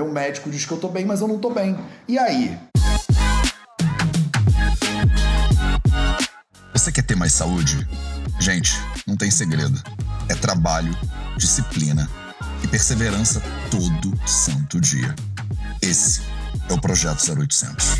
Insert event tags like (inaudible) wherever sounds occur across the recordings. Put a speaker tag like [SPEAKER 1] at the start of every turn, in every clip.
[SPEAKER 1] Meu médico diz que eu tô bem, mas eu não tô bem. E aí?
[SPEAKER 2] Você quer ter mais saúde? Gente, não tem segredo. É trabalho, disciplina e perseverança todo santo dia. Esse é o Projeto 0800.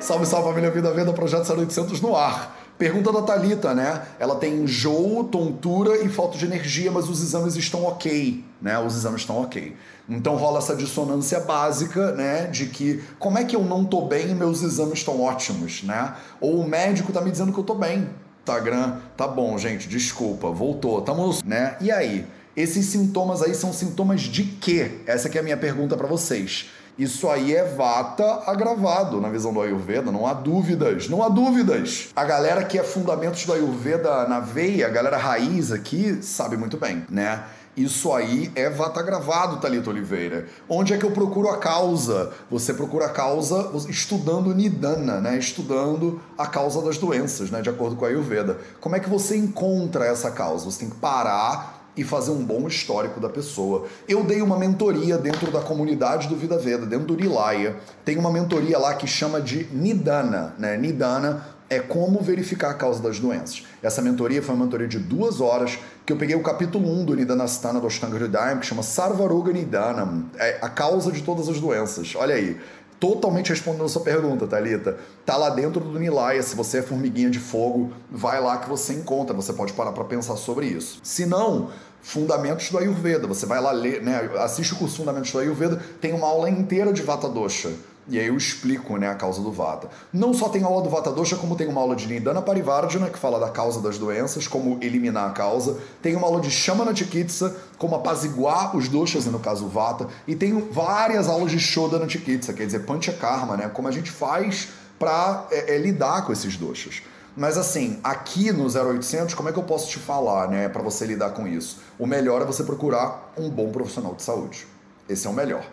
[SPEAKER 1] Salve, salve família Vida Venda, Projeto 0800 no ar. Pergunta da Talita, né? Ela tem enjoo, tontura e falta de energia, mas os exames estão ok, né? Os exames estão ok. Então rola essa dissonância básica, né? De que como é que eu não tô bem e meus exames estão ótimos, né? Ou o médico tá me dizendo que eu tô bem. Instagram, tá bom, gente, desculpa, voltou, tamo, né? E aí? Esses sintomas aí são sintomas de quê? Essa é a minha pergunta para vocês. Isso aí é vata agravado na visão do Ayurveda, não há dúvidas, não há dúvidas. A galera que é fundamentos do Ayurveda na veia, a galera raiz aqui, sabe muito bem, né? Isso aí é vata agravado, Thalita Oliveira. Onde é que eu procuro a causa? Você procura a causa estudando Nidana, né? Estudando a causa das doenças, né? De acordo com a Ayurveda. Como é que você encontra essa causa? Você tem que parar e fazer um bom histórico da pessoa. Eu dei uma mentoria dentro da comunidade do Vida Veda, dentro do Rilaya. Tem uma mentoria lá que chama de Nidana, né? Nidana é como verificar a causa das doenças. Essa mentoria foi uma mentoria de duas horas, que eu peguei o capítulo 1 do Nidanastana do Ashtanga Hridayam, que chama Sarvaruga Nidanam, é a causa de todas as doenças. Olha aí, totalmente respondendo a sua pergunta, Thalita. Tá lá dentro do Nilaya, se você é formiguinha de fogo, vai lá que você encontra, você pode parar para pensar sobre isso. Se não, Fundamentos do Ayurveda, você vai lá ler, né, assiste o curso Fundamentos do Ayurveda, tem uma aula inteira de Vata Dosha. E aí eu explico né, a causa do Vata. Não só tem aula do Vata Dosha, como tem uma aula de Nidana Parivardhana, que fala da causa das doenças, como eliminar a causa. Tem uma aula de Shamana Chikitsa, como apaziguar os doshas, né, no caso o Vata. E tem várias aulas de Shodana Chikitsa, quer dizer, Panchakarma, né, como a gente faz para é, é, lidar com esses doshas. Mas assim, aqui no 0800, como é que eu posso te falar, né, para você lidar com isso? O melhor é você procurar um bom profissional de saúde. Esse é o melhor.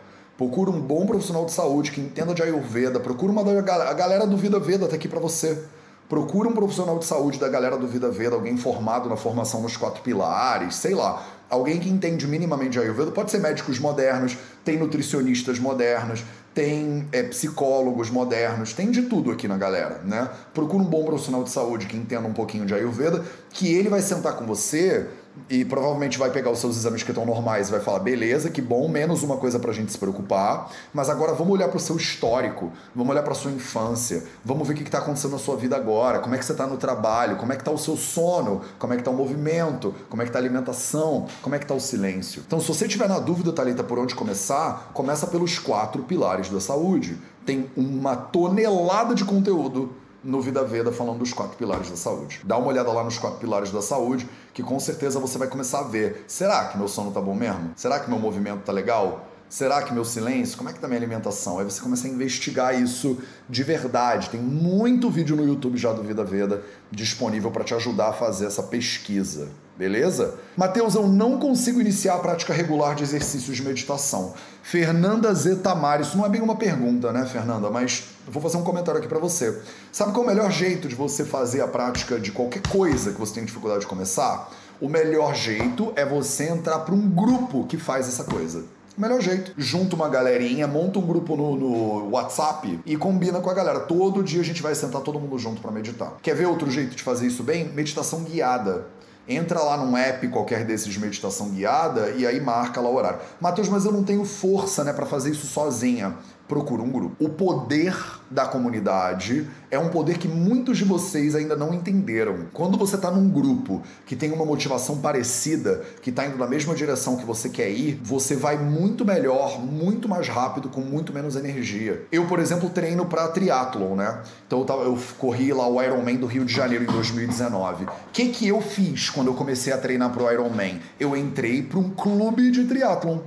[SPEAKER 1] Procura um bom profissional de saúde que entenda de Ayurveda. Procura uma da a galera do Vida Veda tá aqui para você. Procura um profissional de saúde da galera do Vida Veda, alguém formado na formação nos quatro pilares, sei lá. Alguém que entende minimamente de Ayurveda. Pode ser médicos modernos, tem nutricionistas modernos, tem é, psicólogos modernos, tem de tudo aqui na galera, né? Procura um bom profissional de saúde que entenda um pouquinho de Ayurveda, que ele vai sentar com você e provavelmente vai pegar os seus exames que estão normais e vai falar: beleza, que bom, menos uma coisa pra gente se preocupar, mas agora vamos olhar para o seu histórico, vamos olhar para sua infância, vamos ver o que está acontecendo na sua vida agora, como é que você está no trabalho, como é que está o seu sono, como é que está o movimento, como é que está a alimentação, como é que está o silêncio. Então, se você tiver na dúvida, Thalita, por onde começar, começa pelos quatro pilares da saúde. Tem uma tonelada de conteúdo no Vida Veda falando dos quatro pilares da saúde. Dá uma olhada lá nos quatro pilares da saúde, que com certeza você vai começar a ver. Será que meu sono tá bom mesmo? Será que meu movimento tá legal? Será que meu silêncio? Como é que tá minha alimentação? Aí você começa a investigar isso de verdade. Tem muito vídeo no YouTube já do Vida Veda disponível para te ajudar a fazer essa pesquisa. Beleza? Mateus, eu não consigo iniciar a prática regular de exercícios de meditação. Fernanda Zetamar, isso não é bem uma pergunta, né, Fernanda? Mas eu vou fazer um comentário aqui para você. Sabe qual é o melhor jeito de você fazer a prática de qualquer coisa que você tem dificuldade de começar? O melhor jeito é você entrar para um grupo que faz essa coisa. O melhor jeito. Junta uma galerinha, monta um grupo no, no, WhatsApp e combina com a galera. Todo dia a gente vai sentar todo mundo junto para meditar. Quer ver outro jeito de fazer isso bem? Meditação guiada. Entra lá num app qualquer desses de meditação guiada e aí marca lá o horário. Matheus, mas eu não tenho força né, para fazer isso sozinha procura um grupo. O poder da comunidade é um poder que muitos de vocês ainda não entenderam. Quando você está num grupo que tem uma motivação parecida, que está indo na mesma direção que você quer ir, você vai muito melhor, muito mais rápido, com muito menos energia. Eu, por exemplo, treino para triatlon, né? Então eu, tava, eu corri lá o Ironman do Rio de Janeiro em 2019. O que, que eu fiz quando eu comecei a treinar para o Ironman? Eu entrei para um clube de triatlon.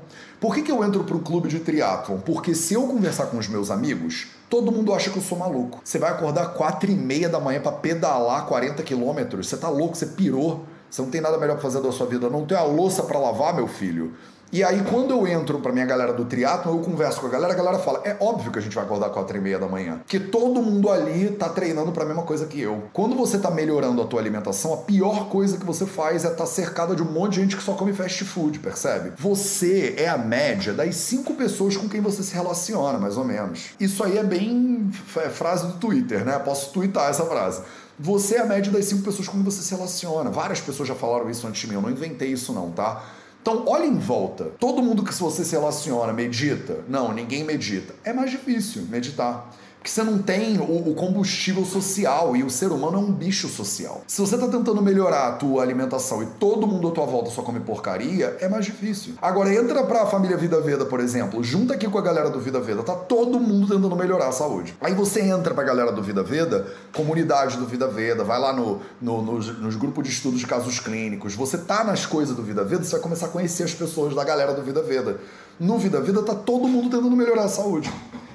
[SPEAKER 1] Por que, que eu entro para clube de triatlon? Porque se eu conversar com os meus amigos, todo mundo acha que eu sou maluco. Você vai acordar 4 e meia da manhã para pedalar 40 quilômetros? Você tá louco? Você pirou? Você não tem nada melhor para fazer da sua vida. Não tem a louça para lavar, meu filho. E aí, quando eu entro pra minha galera do triatlo, eu converso com a galera, a galera fala: é óbvio que a gente vai acordar 4 e meia da manhã. Porque todo mundo ali tá treinando pra mesma coisa que eu. Quando você tá melhorando a tua alimentação, a pior coisa que você faz é estar tá cercada de um monte de gente que só come fast food, percebe? Você é a média das cinco pessoas com quem você se relaciona, mais ou menos. Isso aí é bem é frase do Twitter, né? Posso twittar essa frase. Você é a média das cinco pessoas com quem você se relaciona. Várias pessoas já falaram isso antes de mim, eu não inventei isso não, tá? Então, olha em volta. Todo mundo que você se relaciona medita? Não, ninguém medita. É mais difícil meditar. Porque você não tem o, combustível social e o ser humano é um bicho social. Se você está tentando melhorar a tua alimentação e todo mundo à tua volta só come porcaria, é mais difícil. Agora entra pra família Vida Veda, por exemplo, junta aqui com a galera do Vida Veda, tá todo mundo tentando melhorar a saúde. Aí você entra pra galera do Vida Veda, comunidade do Vida Veda, vai lá no, no nos, nos grupos de estudos de casos clínicos, você tá nas coisas do Vida Veda, você vai começar a conhecer as pessoas da galera do Vida Veda. No Vida Veda tá todo mundo tentando melhorar a saúde.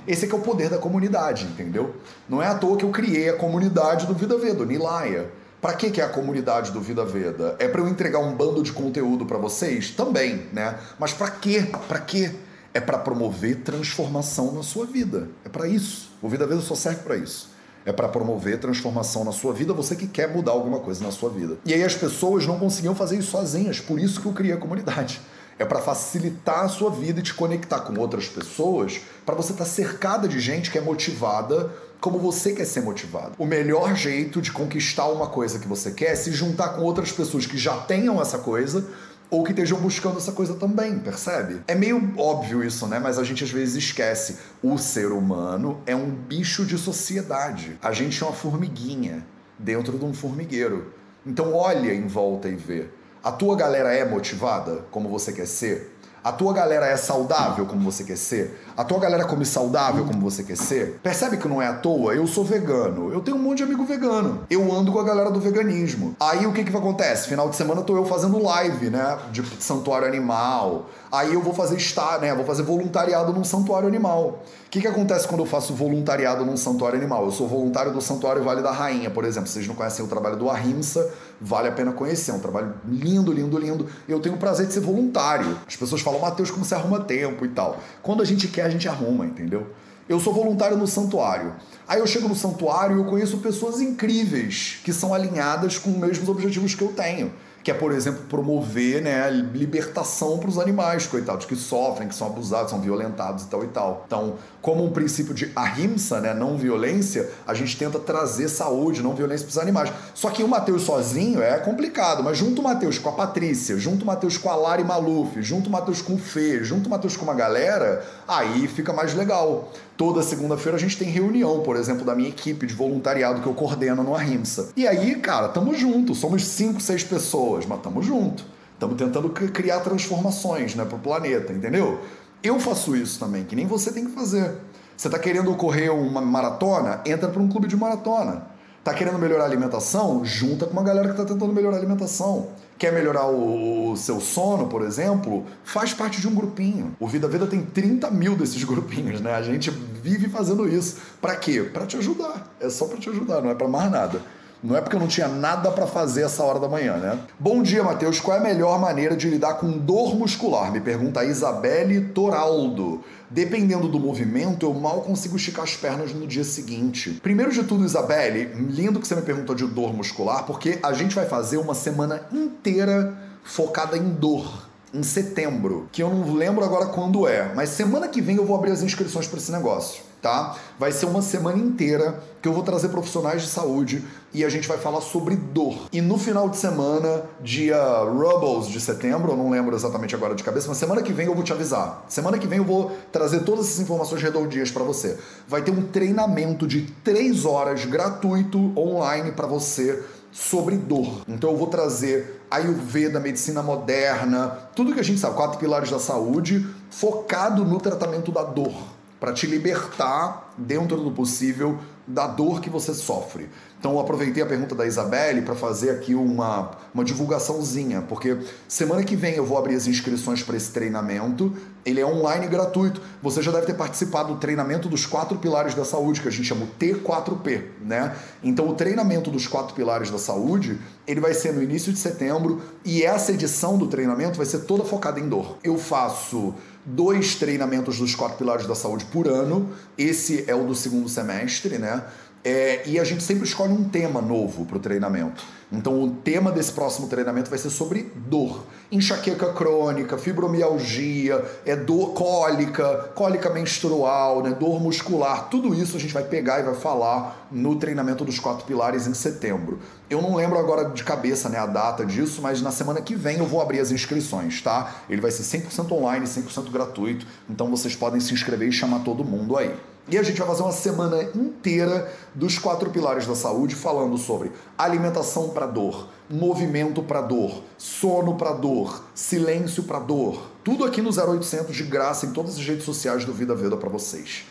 [SPEAKER 1] Esse é, é o poder da comunidade, entendeu? Não é à toa que eu criei a comunidade do Vida Veda, Nilaya. Para que, que é a comunidade do Vida Veda? É para eu entregar um bando de conteúdo para vocês? Também, né? Mas para quê? Para quê? É para promover transformação na sua vida. É para isso. O Vida Veda só serve para isso. É para promover transformação na sua vida, você que quer mudar alguma coisa na sua vida. E aí as pessoas não conseguiam fazer isso sozinhas, por isso que eu criei a comunidade é para facilitar a sua vida e te conectar com outras pessoas, para você estar tá cercada de gente que é motivada como você quer ser motivado. O melhor jeito de conquistar uma coisa que você quer é se juntar com outras pessoas que já tenham essa coisa ou que estejam buscando essa coisa também, percebe? É meio óbvio isso, né? Mas a gente às vezes esquece. O ser humano é um bicho de sociedade. A gente é uma formiguinha dentro de um formigueiro. Então olha em volta e vê. A tua galera é motivada como você quer ser? A tua galera é saudável como você quer ser? A tua galera come saudável como você quer ser? Percebe que não é à toa? Eu sou vegano. Eu tenho um monte de amigo vegano. Eu ando com a galera do veganismo. Aí o que que acontece? Final de semana tô eu fazendo live, né? De santuário animal. Aí eu vou fazer estar, né? Vou fazer voluntariado num santuário animal. O que, que acontece quando eu faço voluntariado num santuário animal? Eu sou voluntário do Santuário Vale da Rainha, por exemplo. Vocês não conhecem o trabalho do Ahimsa, vale a pena conhecer. É um trabalho lindo, lindo, lindo. Eu tenho o prazer de ser voluntário. As pessoas falam, Matheus, como você arruma tempo e tal. Quando a gente quer, a gente arruma, entendeu? Eu sou voluntário no santuário. Aí eu chego no santuário e eu conheço pessoas incríveis que são alinhadas com os mesmos objetivos que eu tenho que é, por exemplo, promover né, libertação para os animais, coitados, que sofrem, que são abusados, são violentados e tal e tal. Então, como um princípio de ahimsa, né, não violência, a gente tenta trazer saúde, não violência para os animais. Só que o Matheus sozinho é complicado, mas junto o Matheus com a Patrícia, junto o Matheus com a Lari Maluf, junto o Matheus com o Fê, junto o Matheus com uma galera, aí fica mais legal. Toda segunda-feira a gente tem reunião, por exemplo, da minha equipe de voluntariado que eu coordeno no Ahimsa. E aí, cara, tamo junto, somos cinco, seis pessoas, mas tamo junto. Estamos tentando criar transformações né, para o planeta, entendeu? Eu faço isso também, que nem você tem que fazer. Você está querendo correr uma maratona? Entra para um clube de maratona. Tá querendo melhorar a alimentação? Junta com uma galera que está tentando melhorar a alimentação. Quer melhorar o, o, seu sono, por exemplo? Faz parte de um grupinho. O Vida Vida tem 30 mil desses (laughs) grupinhos, né? A gente vive fazendo isso. Para quê? Para te ajudar. É só para te ajudar, não é para mais nada. Não é porque eu não tinha nada para fazer essa hora da manhã, né? Bom dia, Matheus. Qual é a melhor maneira de lidar com dor muscular? Me pergunta a Isabelle Toraldo. Dependendo do movimento, eu mal consigo esticar as pernas no dia seguinte. Primeiro de tudo, Isabelle, lindo que você me perguntou de dor muscular, porque a gente vai fazer uma semana inteira focada em dor em setembro, que eu não lembro agora quando é, mas semana que vem eu vou abrir as inscrições para esse negócio tá? Vai ser uma semana inteira que eu vou trazer profissionais de saúde e a gente vai falar sobre dor. E no final de semana, dia Rubbles de setembro, eu não lembro exatamente agora de cabeça, mas semana que vem eu vou te avisar. Semana que vem eu vou trazer todas essas informações redondinhas para você. Vai ter um treinamento de três horas gratuito online para você sobre dor. Então eu vou trazer Ayurveda, medicina moderna, tudo que a gente sabe, quatro pilares da saúde, focado no tratamento da dor para te libertar dentro do possível da dor que você sofre. Então eu aproveitei a pergunta da Isabelle para fazer aqui uma, uma divulgaçãozinha, porque semana que vem eu vou abrir as inscrições para esse treinamento. Ele é online e gratuito. Você já deve ter participado do treinamento dos quatro pilares da saúde, que a gente chama o T4P, né? Então o treinamento dos quatro pilares da saúde, ele vai ser no início de setembro e essa edição do treinamento vai ser toda focada em dor. Eu faço dois treinamentos dos quatro pilares da saúde por ano. Esse é o do segundo semestre, né? É, e a gente sempre escolhe um tema novo para o treinamento. Então, o tema desse próximo treinamento vai ser sobre dor. Enxaqueca crônica, fibromialgia, é dor cólica, cólica menstrual, né, dor muscular. Tudo isso a gente vai pegar e vai falar no treinamento dos quatro pilares em setembro. Eu não lembro agora de cabeça né, a data disso, mas na semana que vem eu vou abrir as inscrições, tá? Ele vai ser 100% online, 100% gratuito. Então, vocês podem se inscrever e chamar todo mundo aí. E a gente vai fazer uma semana inteira dos quatro pilares da saúde falando sobre alimentação para dor, movimento para dor, sono para dor, silêncio para dor. Tudo aqui no 0800 de graça em todas as redes sociais do Vida Veda para vocês.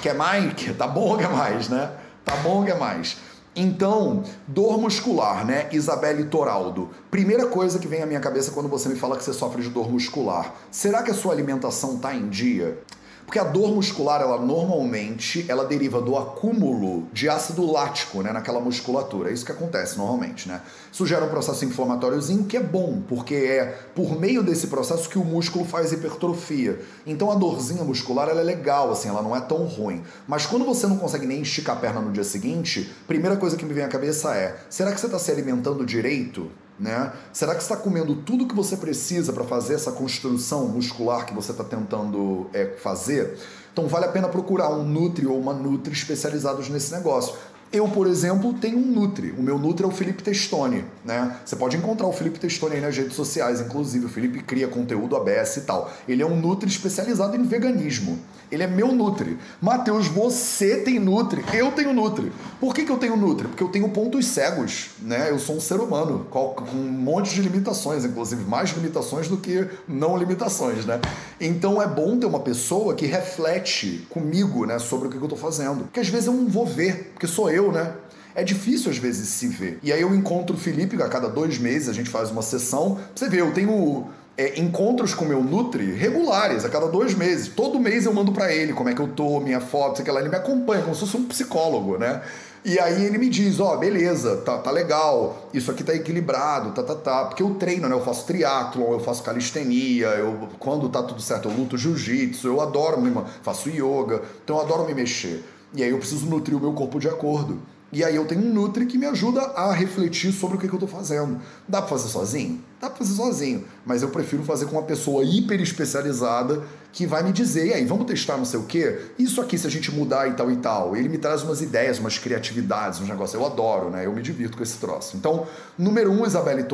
[SPEAKER 1] Quer mais? Tá bom quer mais, né? Tá bom quer mais? Então, dor muscular, né? Isabelle Toraldo. Primeira coisa que vem à minha cabeça quando você me fala que você sofre de dor muscular. Será que a sua alimentação tá em dia? Porque a dor muscular, ela normalmente, ela deriva do acúmulo de ácido lático, né, naquela musculatura. É isso que acontece normalmente, né? Isso gera um processo inflamatóriozinho que é bom, porque é por meio desse processo que o músculo faz hipertrofia. Então a dorzinha muscular, ela é legal, assim, ela não é tão ruim. Mas quando você não consegue nem esticar a perna no dia seguinte, primeira coisa que me vem à cabeça é: será que você está se alimentando direito? Né? Será que está comendo tudo que você precisa para fazer essa construção muscular que você está tentando é, fazer? Então vale a pena procurar um Nutri ou uma Nutri especializados nesse negócio. Eu, por exemplo, tenho um Nutri. O meu Nutri é o Felipe Testoni, né? Você pode encontrar o Felipe Testoni aí nas redes sociais, inclusive. O Felipe cria conteúdo ABS e tal. Ele é um Nutri especializado em veganismo. Ele é meu Nutri. Matheus, você tem Nutri. Eu tenho Nutri. Por que, que eu tenho Nutri? Porque eu tenho pontos cegos, né? Eu sou um ser humano com um monte de limitações, inclusive mais limitações do que não limitações, né? Então é bom ter uma pessoa que reflete comigo, né, sobre o que eu tô fazendo. Porque às vezes eu não vou ver, porque sou eu, né? É difícil às vezes se ver. E aí eu encontro o Felipe, a cada dois meses a gente faz uma sessão. Pra você ver, eu tenho é, encontros com meu Nutri regulares, a cada dois meses. Todo mês eu mando para ele como é que eu tô, minha foto, sei lá. Ele me acompanha como se fosse um psicólogo, né? E aí ele me diz, ó, oh, beleza, tá, tá legal, isso aqui tá equilibrado, tá, tá, tá. Porque eu treino, né? Eu faço triatlon, eu faço calistenia, eu, quando tá tudo certo, eu luto jiu-jitsu, eu adoro, faço yoga, então eu adoro me mexer. E aí eu preciso nutrir o meu corpo de acordo. E aí eu tenho um Nutri que me ajuda a refletir sobre o que, que eu estou fazendo. Dá para fazer sozinho? Dá para fazer sozinho, mas eu prefiro fazer com uma pessoa hiper especializada que vai me dizer, e aí, vamos testar não sei o quê? Isso aqui, se a gente mudar e tal e tal. Ele me traz umas ideias, umas criatividades, uns negócios. Eu adoro, né? Eu me divirto com esse troço. Então, número um, Isabelle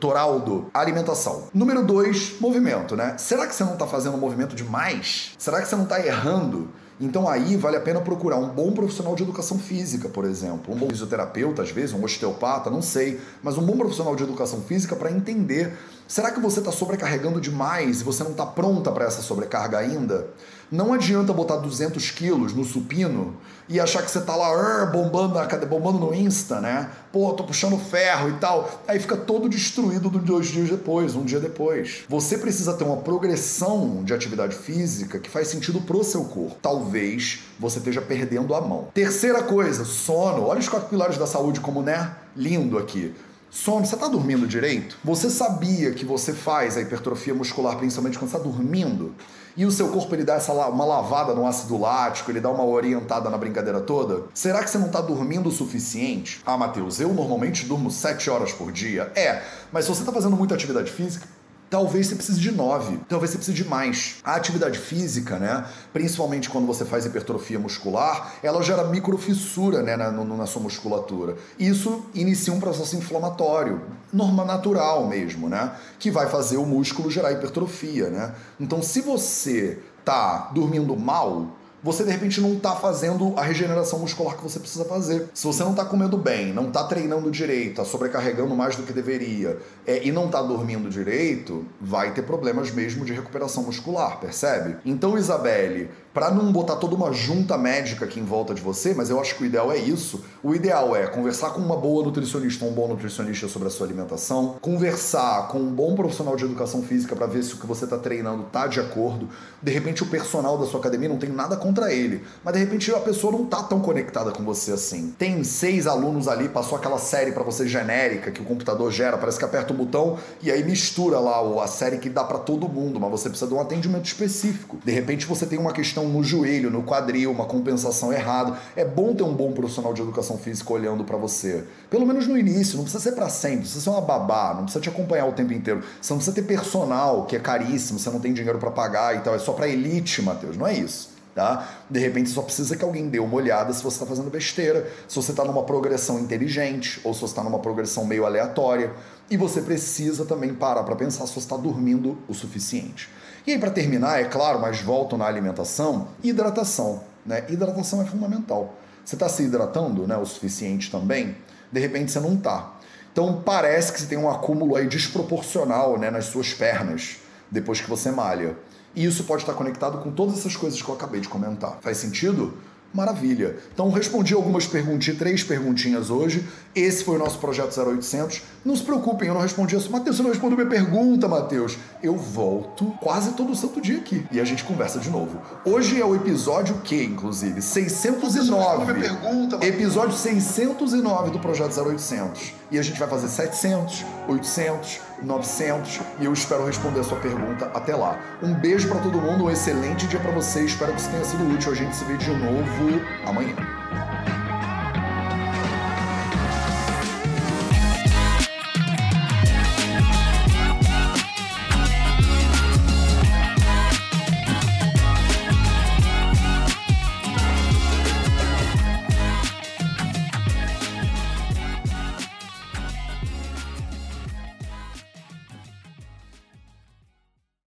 [SPEAKER 1] Toraldo, alimentação. Número dois, movimento, né? Será que você não está fazendo movimento demais? Será que você não está errando? Então aí vale a pena procurar um bom profissional de educação física, por exemplo, um bom fisioterapeuta, às vezes, um osteopata, não sei, mas um bom profissional de educação física para entender Será que você está sobrecarregando demais e você não está pronta para essa sobrecarga ainda? Não adianta botar 200 quilos no supino e achar que você está lá bombando, bombando no Insta, né? Pô, tô puxando ferro e tal. Aí fica todo destruído dois dias depois, um dia depois. Você precisa ter uma progressão de atividade física que faz sentido pro seu corpo. Talvez você esteja perdendo a mão. Terceira coisa, sono. Olha os quatro pilares da saúde como, né? Lindo aqui. Sono, você está dormindo direito? Você sabia que você faz a hipertrofia muscular principalmente quando está dormindo? E o seu corpo ele dá essa uma lavada no ácido lático, ele dá uma orientada na brincadeira toda? Será que você não está dormindo o suficiente? Ah, Matheus, eu normalmente durmo 7 horas por dia. É, mas se você está fazendo muita atividade física, Talvez você precise de nove, talvez você precise de mais. A atividade física, né, principalmente quando você faz hipertrofia muscular, ela gera microfissura né, na, na sua musculatura. Isso inicia um processo inflamatório, norma natural mesmo, né, que vai fazer o músculo gerar hipertrofia. Né? Então, se você tá dormindo mal, você de repente não está fazendo a regeneração muscular que você precisa fazer. Se você não está comendo bem, não está treinando direito, está sobrecarregando mais do que deveria é, e não está dormindo direito, vai ter problemas mesmo de recuperação muscular, percebe? Então, Isabelle, para não botar toda uma junta médica aqui em volta de você, mas eu acho que o ideal é isso. O ideal é conversar com uma boa nutricionista um bom nutricionista sobre a sua alimentação, conversar com um bom profissional de educação física para ver se o que você está treinando tá de acordo. De repente o personal da sua academia não tem nada contra ele, mas de repente a pessoa não tá tão conectada com você assim. Tem seis alunos ali, passou aquela série para você genérica que o computador gera, parece que aperta o botão e aí mistura lá a série que dá para todo mundo, mas você precisa de um atendimento específico. De repente você tem uma questão no joelho, no quadril, uma compensação errada. É bom ter um bom profissional de educação física olhando para você. Pelo menos no início, não precisa ser para sempre, precisa ser uma babá, não precisa te acompanhar o tempo inteiro. Você não precisa ter personal, que é caríssimo, você não tem dinheiro para pagar e tal, é só para elite, Matheus, não é isso. Tá? De repente só precisa que alguém dê uma olhada se você está fazendo besteira, se você está numa progressão inteligente ou se você está numa progressão meio aleatória. E você precisa também parar para pensar se você está dormindo o suficiente. E aí, para terminar, é claro, mas volto na alimentação, hidratação. Né? Hidratação é fundamental. Você está se hidratando né, o suficiente também? De repente você não está. Então parece que você tem um acúmulo aí desproporcional né, nas suas pernas depois que você malha. E isso pode estar conectado com todas essas coisas que eu acabei de comentar. Faz sentido? Maravilha. Então respondi algumas perguntinhas, três perguntinhas hoje. Esse foi o nosso projeto 0800. Não se preocupem, eu não respondi isso. Matheus, você não respondeu minha pergunta, Matheus. Eu volto quase todo santo dia aqui e a gente conversa de novo. Hoje é o episódio que, inclusive, 609. Minha pergunta, Matheus. episódio 609 do projeto 0800. E a gente vai fazer 700, 800, 900 e eu espero responder a sua pergunta até lá. Um beijo para todo mundo, um excelente dia para você. Espero que isso tenha sido útil. A gente se vê de novo amanhã.